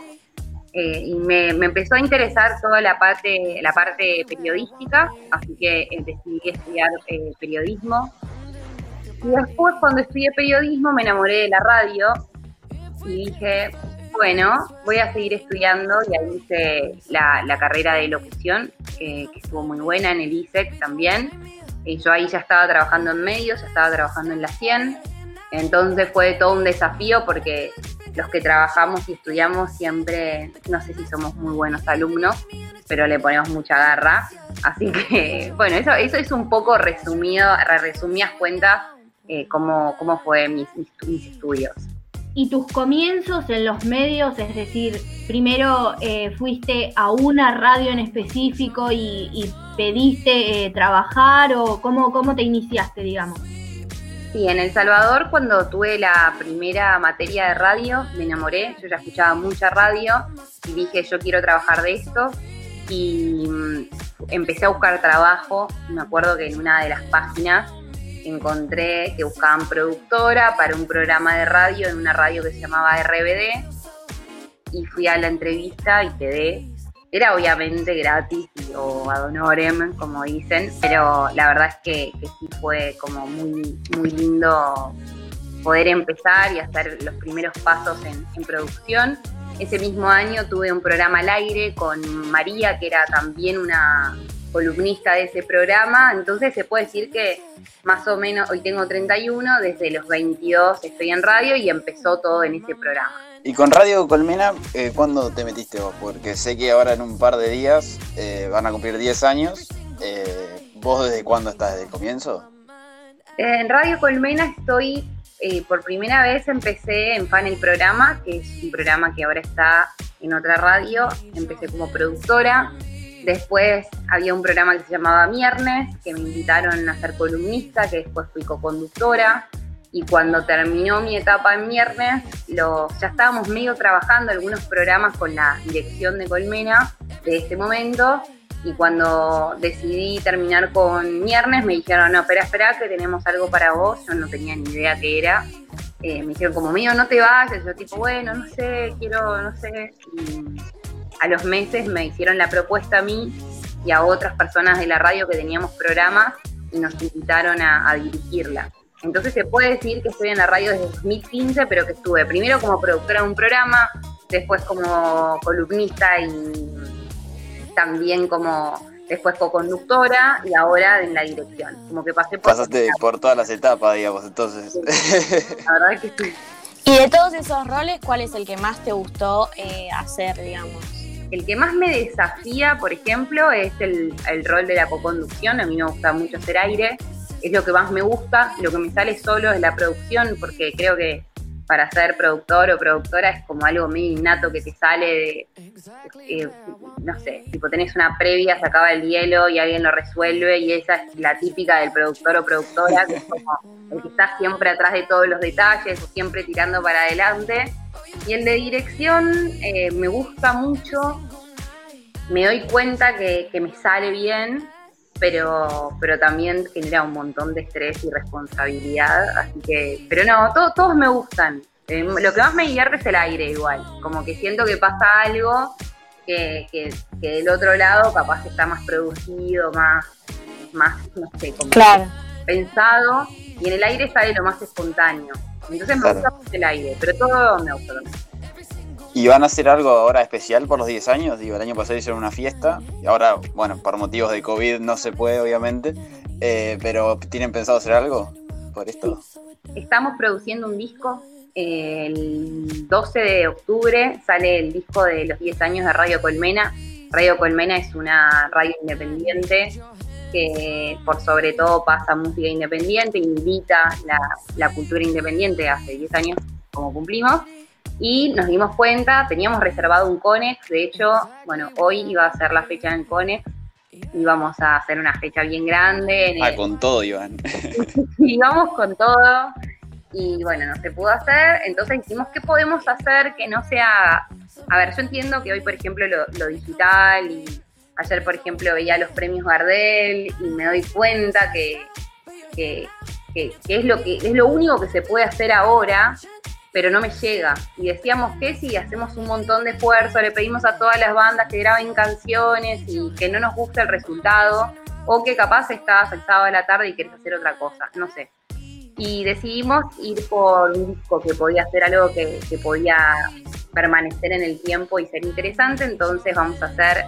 Eh, y me, me empezó a interesar toda la parte, la parte periodística, así que eh, decidí estudiar periodismo. Y después, cuando estudié periodismo, me enamoré de la radio y dije, bueno, voy a seguir estudiando y ahí hice la, la carrera de locución, que, que estuvo muy buena en el ISEC también. Y yo ahí ya estaba trabajando en medios, ya estaba trabajando en la 100. Entonces fue todo un desafío porque los que trabajamos y estudiamos siempre, no sé si somos muy buenos alumnos, pero le ponemos mucha garra. Así que, [laughs] bueno, eso, eso es un poco resumido, re- resumidas cuentas, eh, cómo, cómo fue mis, mis estudios. Y tus comienzos en los medios, es decir, primero eh, fuiste a una radio en específico y, pediste eh, trabajar o cómo, cómo te iniciaste, digamos. Sí, en El Salvador cuando tuve la primera materia de radio me enamoré, yo ya escuchaba mucha radio y dije yo quiero trabajar de esto y mm, empecé a buscar trabajo, me acuerdo que en una de las páginas encontré que buscaban productora para un programa de radio en una radio que se llamaba RBD y fui a la entrevista y quedé. Era obviamente gratis o ad honorem, como dicen, pero la verdad es que, sí fue como muy, muy lindo poder empezar y hacer los primeros pasos en producción. Ese mismo año tuve un programa al aire con María, que era también una columnista de ese programa, entonces se puede decir que más o menos, hoy tengo 31, desde los 22 estoy en radio y empezó todo en ese programa. Y con Radio Colmena, eh, ¿cuándo te metiste vos? Porque sé que ahora en un par de días eh, van a cumplir 10 años. Eh, ¿Vos desde cuándo estás? ¿Desde el comienzo? En Radio Colmena estoy, eh, por primera vez empecé en Fan el Programa, que es un programa que ahora está en otra radio. Empecé como productora. Después había un programa que se llamaba Viernes, que me invitaron a ser columnista, que después fui coconductora. Y cuando terminó mi etapa en Viernes, lo, ya estábamos medio trabajando algunos programas con la dirección de Colmena de este momento. Y cuando decidí terminar con Viernes, me dijeron, no, espera, espera, que tenemos algo para vos. Yo no tenía ni idea qué era. Eh, me dijeron, como mío, no te vayas. Yo tipo, bueno, no sé, quiero, no sé. Y a los meses me hicieron la propuesta a mí y a otras personas de la radio que teníamos programas y nos invitaron a, a dirigirla. Entonces se puede decir que estoy en la radio desde 2015, pero que estuve primero como productora de un programa, después como columnista y también como después co-conductora y ahora en la dirección. Como que pasé por... Pasaste por todas las etapas, digamos, entonces. La verdad es que sí. Y de todos esos roles, ¿cuál es el que más te gustó eh, hacer, digamos? El que más me desafía, por ejemplo, es el, rol de la co-conducción. A mí me gusta mucho hacer aire, es lo que más me gusta. Lo que me sale solo es la producción, porque creo que para ser productor o productora es como algo muy innato que te sale de, eh, no sé, tipo tenés una previa, se acaba el hielo y alguien lo resuelve y esa es la típica del productor o productora, que es como el que está siempre atrás de todos los detalles o siempre tirando para adelante. Y el de dirección eh, me gusta mucho, me doy cuenta que, que me sale bien, pero, pero también genera un montón de estrés y responsabilidad, así que, pero no, to- todos me gustan. Eh, lo que más me divierte es el aire igual, como que siento que pasa algo que, que, que del otro lado capaz está más producido, más, más no sé, como Claro. pensado, y en el aire sale lo más espontáneo. Entonces me gusta el aire, pero todo me gusta también. ¿Y van a hacer algo ahora especial por los 10 años? Digo, el año pasado hicieron una fiesta, y ahora, bueno, por motivos de COVID no se puede, obviamente, eh, pero ¿tienen pensado hacer algo por esto? Estamos produciendo un disco. El 12 de octubre sale el disco de los 10 años de Radio Colmena. Radio Colmena es una radio independiente que por sobre todo pasa música independiente, invita la, la cultura independiente hace 10 años como cumplimos. Y nos dimos cuenta, teníamos reservado un Conex, de hecho, bueno, hoy iba a ser la fecha en Conex, íbamos a hacer una fecha bien grande. en Ah, con todo, Iván. [laughs] y vamos con todo. Y bueno, no se pudo hacer. Entonces dijimos, ¿qué podemos hacer que no sea... A ver, yo entiendo que hoy, por ejemplo, lo, lo digital y ayer, por ejemplo, veía los premios Gardel y me doy cuenta que, que, es, lo que es lo único que se puede hacer ahora, pero no me llega. Y decíamos que si hacemos un montón de esfuerzo, le pedimos a todas las bandas que graben canciones y que no nos gusta el resultado, o que capaz estás el sábado a la tarde y querés hacer otra cosa, no sé. Y decidimos ir por un disco que podía ser algo que, que podía permanecer en el tiempo y ser interesante, entonces vamos a hacer,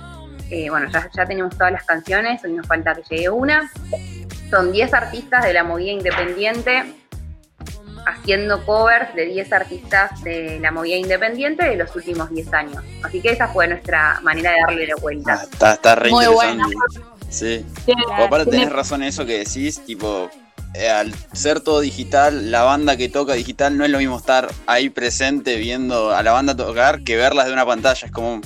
eh, bueno, ya, ya tenemos todas las canciones, hoy nos falta que llegue una. Son 10 artistas de la movida independiente haciendo covers de 10 artistas de la movida independiente de los últimos 10 años. Así que esa fue nuestra manera de darle la vuelta. Está, está re Muy interesante. Sí. Tiene- O aparte tenés razón en eso que decís, tipo, eh, al ser todo digital, la banda que toca digital no es lo mismo estar ahí presente viendo a la banda tocar que verlas de una pantalla. Es como,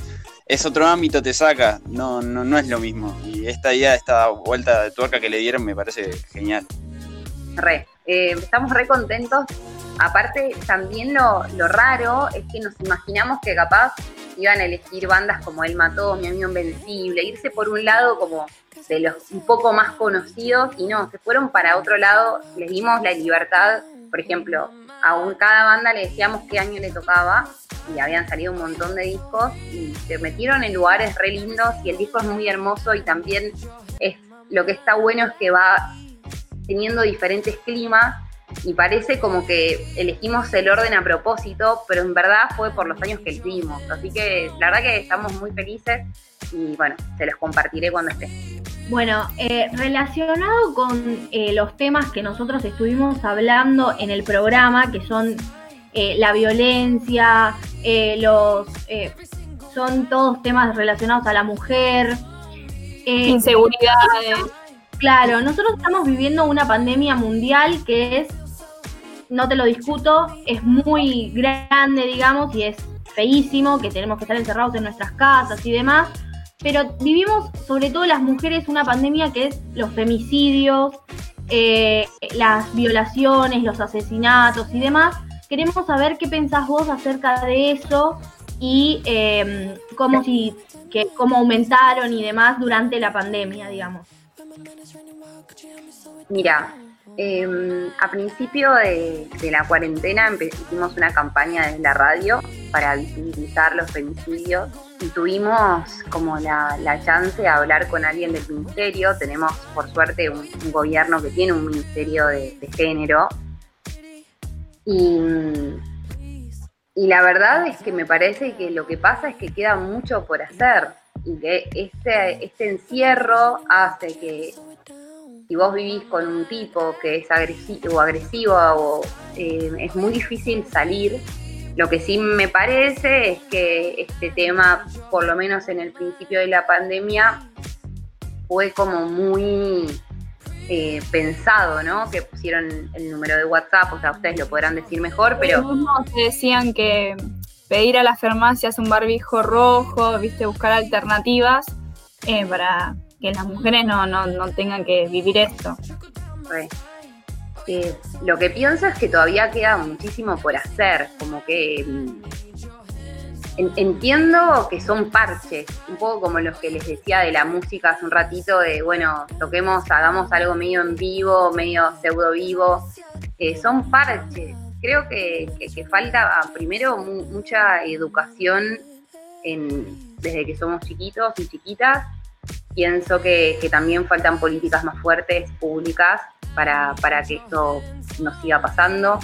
es otro ámbito, te saca. No, no, no es lo mismo. Y esta idea, esta vuelta de tuerca que le dieron me parece genial. Re. Eh, estamos re contentos. Aparte, también lo, lo raro es que nos imaginamos que capaz iban a elegir bandas como El Mató, Mi Amigo Invencible, irse por un lado como de los un poco más conocidos y no, se fueron para otro lado, les dimos la libertad, por ejemplo, a un, cada banda le decíamos qué año le tocaba y habían salido un montón de discos y se metieron en lugares re lindos y el disco es muy hermoso y también es lo que está bueno es que va teniendo diferentes climas y parece como que elegimos el orden a propósito, pero en verdad fue por los años que elegimos. Así que la verdad que estamos muy felices y bueno, se los compartiré cuando esté. Bueno, eh, relacionado con eh, los temas que nosotros estuvimos hablando en el programa, que son eh, la violencia, eh, los eh, son todos temas relacionados a la mujer. eh, Inseguridades. Claro, nosotros estamos viviendo una pandemia mundial que es, no te lo discuto, es muy grande, digamos, y es feísimo, que tenemos que estar encerrados en nuestras casas y demás, pero vivimos, sobre todo las mujeres, una pandemia que es los femicidios, eh, las violaciones, los asesinatos y demás. Queremos saber qué pensás vos acerca de eso y eh, cómo, si, que, cómo aumentaron y demás durante la pandemia, digamos. Mira, eh, a principio de, la cuarentena hicimos una campaña desde la radio para visibilizar los femicidios y tuvimos como la, chance de hablar con alguien del ministerio. Tenemos por suerte un, gobierno que tiene un ministerio de, género. Y, y la verdad es que me parece que lo que pasa es que queda mucho por hacer. y que este, este encierro hace que si vos vivís con un tipo que es agresivo o agresiva o eh, es muy difícil salir. Lo que sí me parece es que este tema, por lo menos en el principio de la pandemia, fue como muy eh, pensado, ¿no? Que pusieron el número de WhatsApp, o sea, ustedes lo podrán decir mejor, pero... Mismos decían que pedir a las farmacias un barbijo rojo, viste, buscar alternativas eh, para que las mujeres no, no, no tengan que vivir esto. Lo que pienso es que todavía queda muchísimo por hacer, como que mm, en- entiendo que son parches, un poco como los que les decía de la música hace un ratito, de bueno, toquemos, hagamos algo medio en vivo, medio pseudo vivo, Eh, son parches. Creo que, que- que falta primero mu- mucha educación en- desde que somos chiquitos y chiquitas. Pienso que, también faltan políticas más fuertes, públicas, para, para que esto no siga pasando.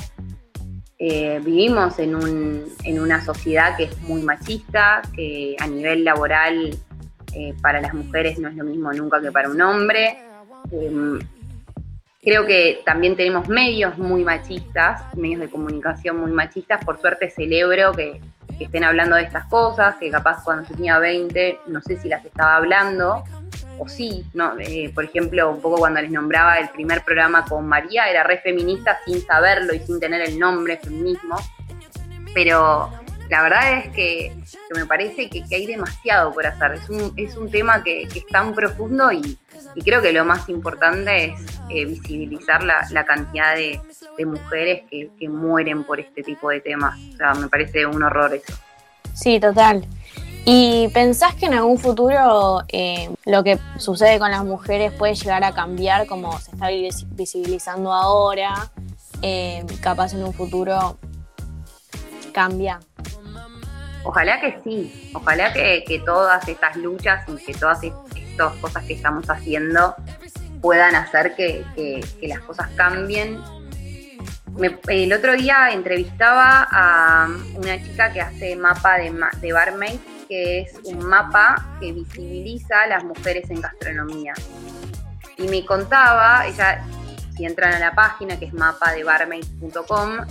Eh, vivimos en, un, en una sociedad que es muy machista, que a nivel laboral eh, para las mujeres no es lo mismo nunca que para un hombre. Eh, creo que también tenemos medios muy machistas, medios de comunicación muy machistas. Por suerte celebro que, estén hablando de estas cosas, que capaz cuando tenía 20 no sé si las estaba hablando, o sí, ¿no? Eh, por ejemplo, un poco cuando les nombraba el primer programa con María, era re feminista sin saberlo y sin tener el nombre feminismo, pero la verdad es que, me parece que, hay demasiado por hacer, es un, es un tema que, que es tan profundo y, y creo que lo más importante es eh, visibilizar la, la cantidad de, de mujeres que, que mueren por este tipo de temas, o sea, me parece un horror eso. Sí, total. ¿Y pensás que en algún futuro eh, lo que sucede con las mujeres puede llegar a cambiar como se está vis- visibilizando ahora? Eh, capaz en un futuro cambia. Ojalá que sí, ojalá que, todas estas luchas y que todas est- estas cosas que estamos haciendo puedan hacer que, las cosas cambien. Me- el otro día entrevistaba a una chica que hace mapa de, de barmaid, que es un mapa que visibiliza a las mujeres en gastronomía. Y me contaba, ella, si entran a la página que es mapadebarmaid.com,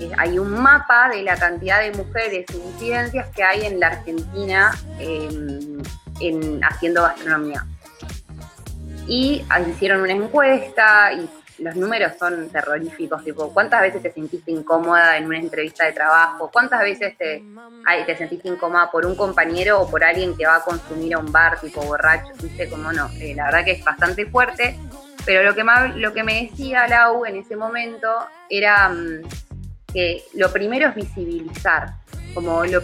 eh, hay un mapa de la cantidad de mujeres e incidencias que hay en la Argentina eh, en, haciendo gastronomía. Y hicieron una encuesta y los números son terroríficos, tipo, ¿cuántas veces te sentiste incómoda en una entrevista de trabajo? ¿Cuántas veces te, ay, te sentiste incómoda por un compañero o por alguien que va a consumir a un bar, tipo borracho? ¿Viste? Como no, Eh, la verdad que es bastante fuerte, pero lo que, más, lo que me decía Lau en ese momento era mm, que lo primero es visibilizar, como lo,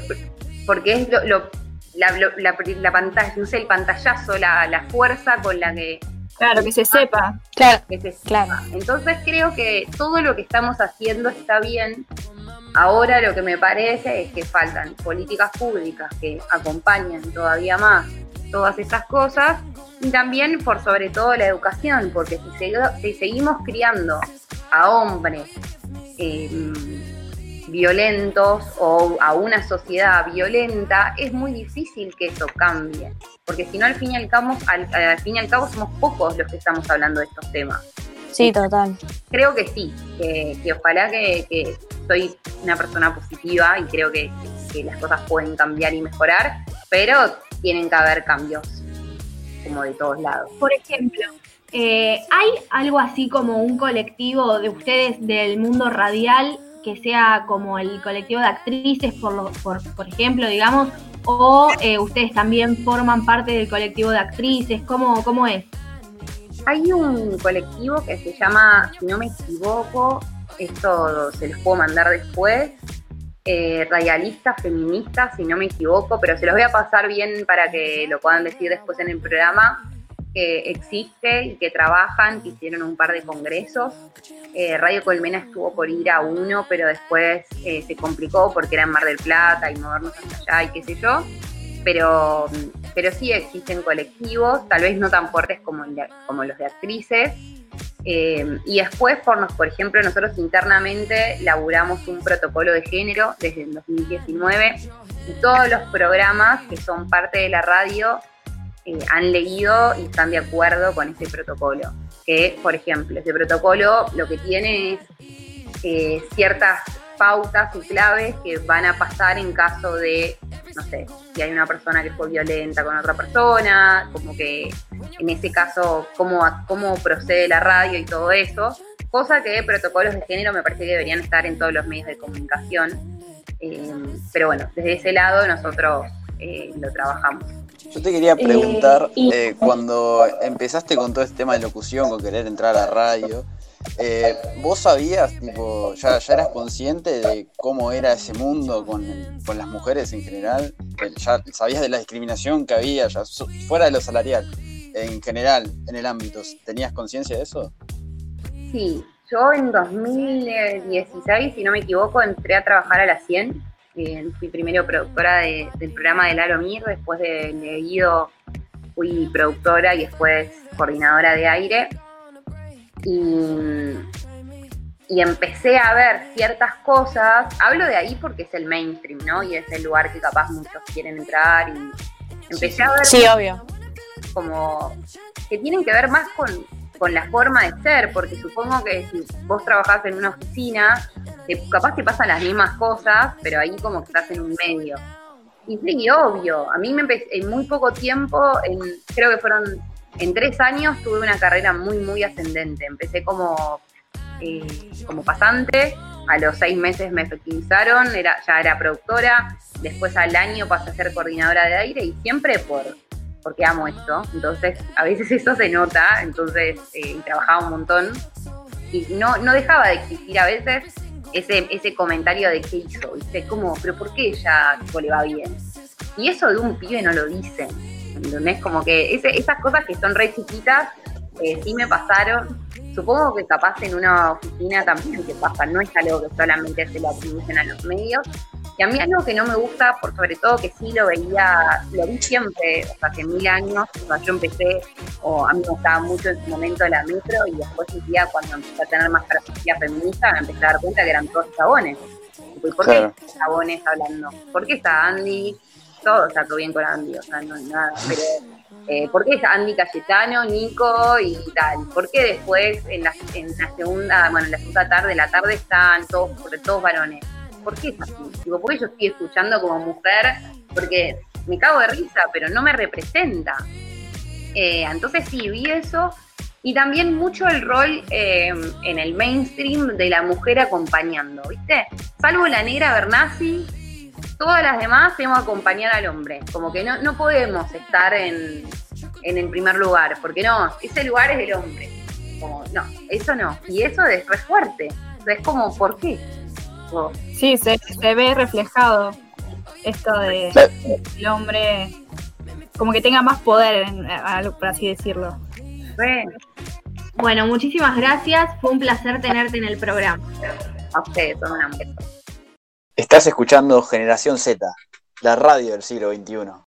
porque es lo, la, la- la pantalla, no sé, el pantallazo, la, la fuerza con la que Claro, que se sepa. Claro, que se sepa. Entonces creo que todo lo que estamos haciendo está bien. Ahora lo que me parece es que faltan políticas públicas que acompañen todavía más todas estas cosas y también por sobre todo la educación, porque si, se- si seguimos criando a hombres eh, violentos o a una sociedad violenta, es muy difícil que eso cambie, porque si no al fin y al cabo, al, al fin y al cabo somos pocos los que estamos hablando de estos temas. Sí, total. Creo que sí, que, que ojalá que, que soy una persona positiva y creo que, que las cosas pueden cambiar y mejorar, pero tienen que haber cambios como de todos lados. Por ejemplo, eh, ¿hay algo así como un colectivo de ustedes del mundo radial que sea como el colectivo de actrices, por, lo- por, por ejemplo, digamos? ¿O eh, ustedes también forman parte del colectivo de actrices? ¿Cómo, cómo es? Hay un colectivo que se llama, si no me equivoco, esto se los puedo mandar después, eh, radialistas, feministas, si no me equivoco, pero se los voy a pasar bien para que lo puedan decir después en el programa, que existe y que trabajan, que hicieron un par de congresos. Eh, Radio Colmena estuvo por ir a uno, pero después eh, se complicó porque era en Mar del Plata y movernos hasta allá y qué sé yo. Pero, pero sí existen colectivos, tal vez no tan fuertes como, como los de actrices, Eh, y después, por, nos- por ejemplo, nosotros internamente laburamos un protocolo de género desde el 2019 y todos los programas que son parte de la radio eh, han leído y están de acuerdo con ese protocolo. Que, por ejemplo, ese protocolo lo que tiene es eh, ciertas pautas y claves que van a pasar en caso de, no sé, si hay una persona que fue violenta con otra persona, como que en ese caso cómo, cómo procede la radio y todo eso, cosa que protocolos de género me parece que deberían estar en todos los medios de comunicación. Eh, pero bueno, desde ese lado nosotros lo trabajamos. Yo te quería preguntar, y- eh, cuando empezaste con todo este tema de locución, con querer entrar a la radio, eh, ¿vos sabías, tipo, ya, ya eras consciente de cómo era ese mundo con, con las mujeres en general? Eh, ¿Ya sabías de la discriminación que había, ya fuera de lo salarial, en general, en el ámbito? ¿Tenías conciencia de eso? Sí, yo en 2016, si no me equivoco, entré a trabajar a la 100. Eh, fui primero productora de- del programa de Laro Mir, después de Leído fui productora y después coordinadora de aire. Y, y empecé a ver ciertas cosas. Hablo de ahí porque es el mainstream, ¿no? Y es el lugar que capaz muchos quieren entrar. Y empecé a ver Sí, obvio. como que tienen que ver más con, con la forma de ser, porque supongo que si vos trabajás en una oficina, te- capaz te pasan las mismas cosas, pero ahí como que estás en un medio. Y sí, obvio, a mí me empecé, en muy poco tiempo, en, creo que fueron, en tres años tuve una carrera muy, muy ascendente. Empecé como, eh, como pasante, a los seis meses me efectivizaron, era, ya era productora, después al año pasé a ser coordinadora de aire y siempre por, porque amo esto. Entonces, a veces eso se nota, entonces eh, trabajaba un montón y no, no dejaba de existir a veces ese, ese comentario de qué hizo, ¿viste? Como, pero ¿por qué ella tipo, le va bien? Y eso de un pibe no lo dicen, ¿entendés? Como que ese- esas cosas que son re chiquitas, eh, sí me pasaron. Supongo que capaz en una oficina también te pasa, no es algo que solamente se lo atribuyen a los medios. Y a mí algo que no me gusta, por sobre todo que sí lo veía, lo vi siempre, o sea, hace mil años, cuando yo empecé, o a mí me gustaba mucho en su momento la metro, y después un día cuando empecé a tener más perspectiva feminista, me empecé a dar cuenta que eran todos chabones. ¿Y por Claro. qué chabones hablando? ¿Por qué está Andy? Todo está todo bien con Andy, o sea, no hay nada, pero eh, ¿por qué es Andy Cayetano, Nico y tal? ¿Por qué después en la, en la segunda, bueno, en la segunda tarde, la tarde están todos, todos varones? ¿Por qué es así? Digo, porque yo estoy escuchando como mujer, porque me cago de risa, pero no me representa. Eh, entonces sí, vi eso. Y también mucho el rol eh, en el mainstream de la mujer acompañando, ¿viste? Salvo la negra Bernasi, todas las demás tenemos acompañar al hombre. Como que no, no podemos estar en, en el primer lugar, porque no, ese lugar es del hombre. Como, no, eso no. Y eso es re fuerte. O sea, es como, ¿por qué? Como, Sí, se, se ve reflejado esto de el hombre como que tenga más poder, por así decirlo. Bueno, muchísimas gracias. Fue un placer tenerte en el programa. a ustedes son una mujer. Estás escuchando Generación Z, la radio del siglo XXI.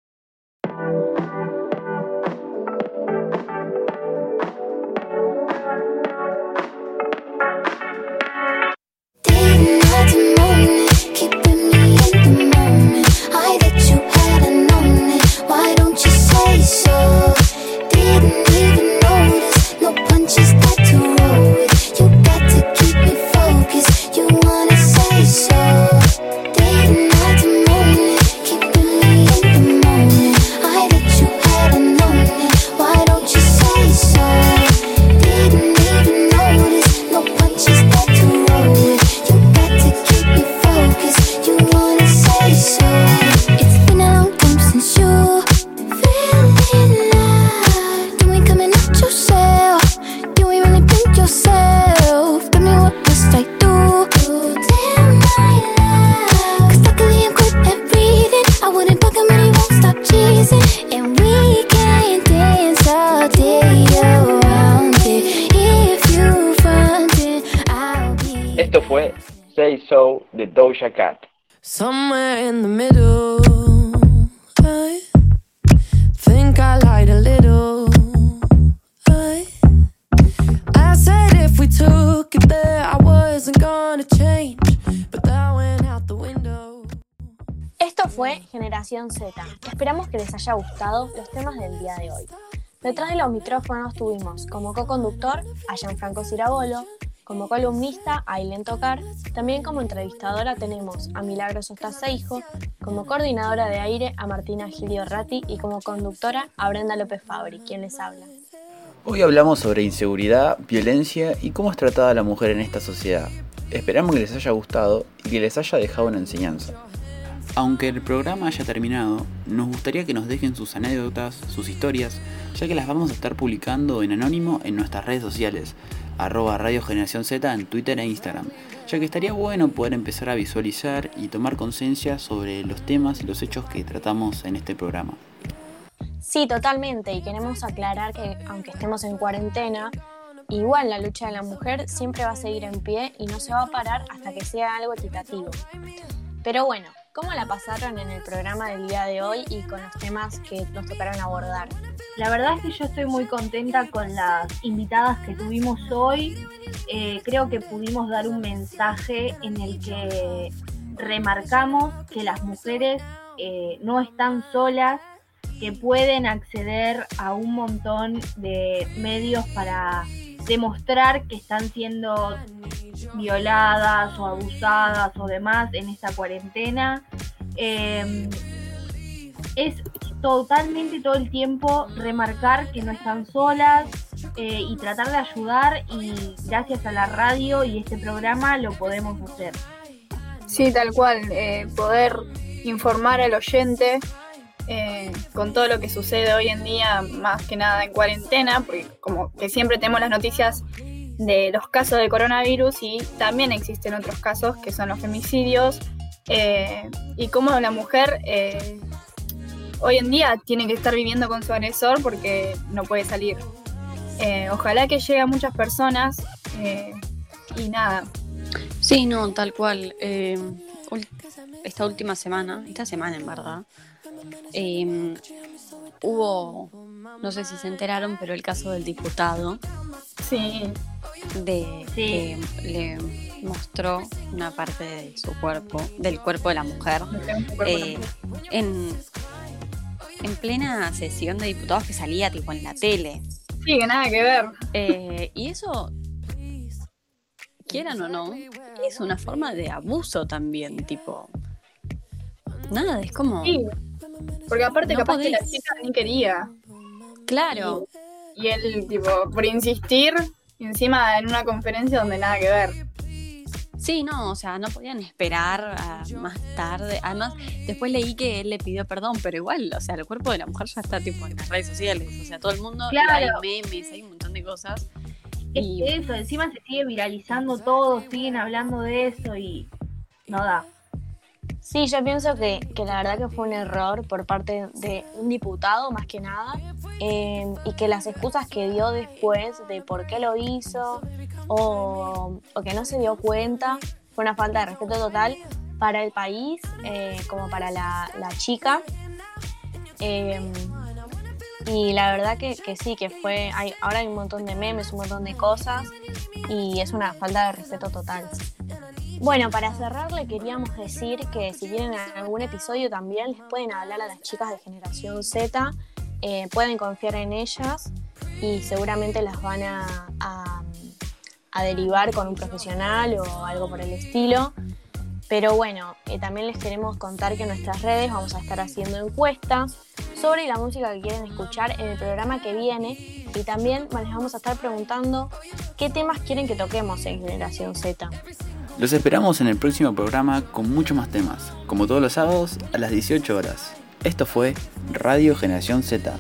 Doja Cat. Somewhere in the middle, I think I lied a little. I, I said if we took it there, I wasn't gonna change, but that went out the window. Esto fue Generación Z. Esperamos que les haya gustado los temas del día de hoy. Detrás de los micrófonos tuvimos como co-conductor a Gianfranco Cirabolo, como columnista a Aileen Tocar, también como entrevistadora tenemos a Milagros Ostaseijo, como coordinadora de aire a Martina Gilio Ratti y como conductora a Brenda López Fabri, quien les habla. Hoy hablamos sobre inseguridad, violencia y cómo es tratada la mujer en esta sociedad. Esperamos que les haya gustado y que les haya dejado una enseñanza. Aunque el programa haya terminado, nos gustaría que nos dejen sus anécdotas, sus historias, ya que las vamos a estar publicando en anónimo en nuestras redes sociales, arroba Radio Generación Z en Twitter e Instagram, ya que estaría bueno poder empezar a visualizar y tomar conciencia sobre los temas y los hechos que tratamos en este programa. Sí, totalmente, y queremos aclarar que aunque estemos en cuarentena, igual la lucha de la mujer siempre va a seguir en pie y no se va a parar hasta que sea algo equitativo. Pero bueno, ¿cómo la pasaron en el programa del día de hoy y con los temas que nos tocaron abordar? La verdad es que yo estoy muy contenta con las invitadas que tuvimos hoy. Eh, creo que pudimos dar un mensaje en el que remarcamos que las mujeres eh, no están solas, que pueden acceder a un montón de medios para demostrar que están siendo violadas o abusadas o demás en esta cuarentena. Eh, es totalmente todo el tiempo remarcar que no están solas eh, y tratar de ayudar y gracias a la radio y este programa lo podemos hacer. Sí, tal cual, eh, poder informar al oyente eh, con todo lo que sucede hoy en día, más que nada en cuarentena, porque como que siempre tenemos las noticias de los casos de coronavirus y también existen otros casos que son los femicidios eh, y cómo la mujer eh, hoy en día tiene que estar viviendo con su agresor porque no puede salir. Ojalá que llegue a muchas personas y nada. Sí, no, tal cual. Esta última semana, esta semana en verdad, eh, hubo, no sé si se enteraron, pero el caso del diputado Sí, de que le mostró una parte de su cuerpo, del cuerpo de la mujer, eh, en, en plena sesión de diputados que salía tipo en la tele. sí, que nada que ver. Eh, y eso, quieran o no, es una forma de abuso también, tipo. Nada, es como. Sí, porque aparte No capaz que la chica ni quería. Claro, Y él, tipo, por insistir, encima en una conferencia donde nada que ver. sí, no, o sea, no podían esperar a más tarde. Además, después leí que él le pidió perdón, pero igual, o sea, el cuerpo de la mujer ya está tipo en las redes sociales. O sea, todo el mundo, Claro. hay memes, hay un montón de cosas. Es Y- que eso, encima se sigue viralizando todo, siguen hablando de eso y no da. Sí, yo pienso que, que la verdad que fue un error por parte de un diputado más que nada eh, y que las excusas que dio después de por qué lo hizo o, o que no se dio cuenta fue una falta de respeto total para el país eh, como para la, la chica. Eh, y la verdad que, que sí, que fue, hay, ahora hay un montón de memes, un montón de cosas y es una falta de respeto total. Bueno, para cerrar le queríamos decir que si tienen algún episodio también les pueden hablar a las chicas de generación Z, eh, pueden confiar en ellas y seguramente las van a, a- derivar con un profesional o algo por el estilo. Pero bueno, eh, también les queremos contar que en nuestras redes vamos a estar haciendo encuestas sobre la música que quieren escuchar en el programa que viene y también les vamos a estar preguntando qué temas quieren que toquemos en Generación Z. Los esperamos en el próximo programa con muchos más temas, como todos los sábados a las 18 horas. Esto fue Radio Generación Z.